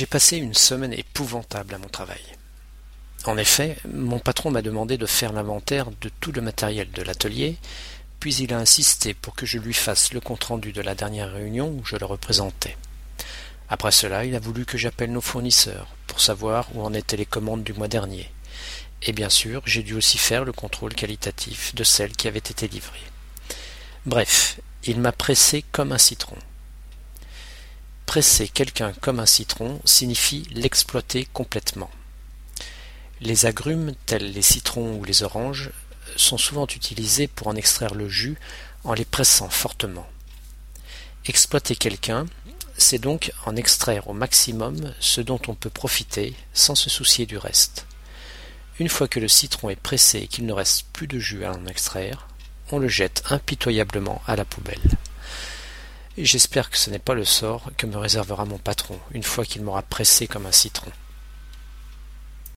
J'ai passé une semaine épouvantable à mon travail. En effet, mon patron m'a demandé de faire l'inventaire de tout le matériel de l'atelier, puis il a insisté pour que je lui fasse le compte-rendu de la dernière réunion où je le représentais. Après cela, il a voulu que j'appelle nos fournisseurs pour savoir où en étaient les commandes du mois dernier. Et bien sûr, j'ai dû aussi faire le contrôle qualitatif de celles qui avaient été livrées. Bref, il m'a pressé comme un citron. Presser quelqu'un comme un citron signifie l'exploiter complètement. Les agrumes, tels les citrons ou les oranges, sont souvent utilisés pour en extraire le jus en les pressant fortement. Exploiter quelqu'un, c'est donc en extraire au maximum ce dont on peut profiter sans se soucier du reste. Une fois que le citron est pressé et qu'il ne reste plus de jus à en extraire, on le jette impitoyablement à la poubelle. J'espère que ce n'est pas le sort que me réservera mon patron une fois qu'il m'aura pressé comme un citron.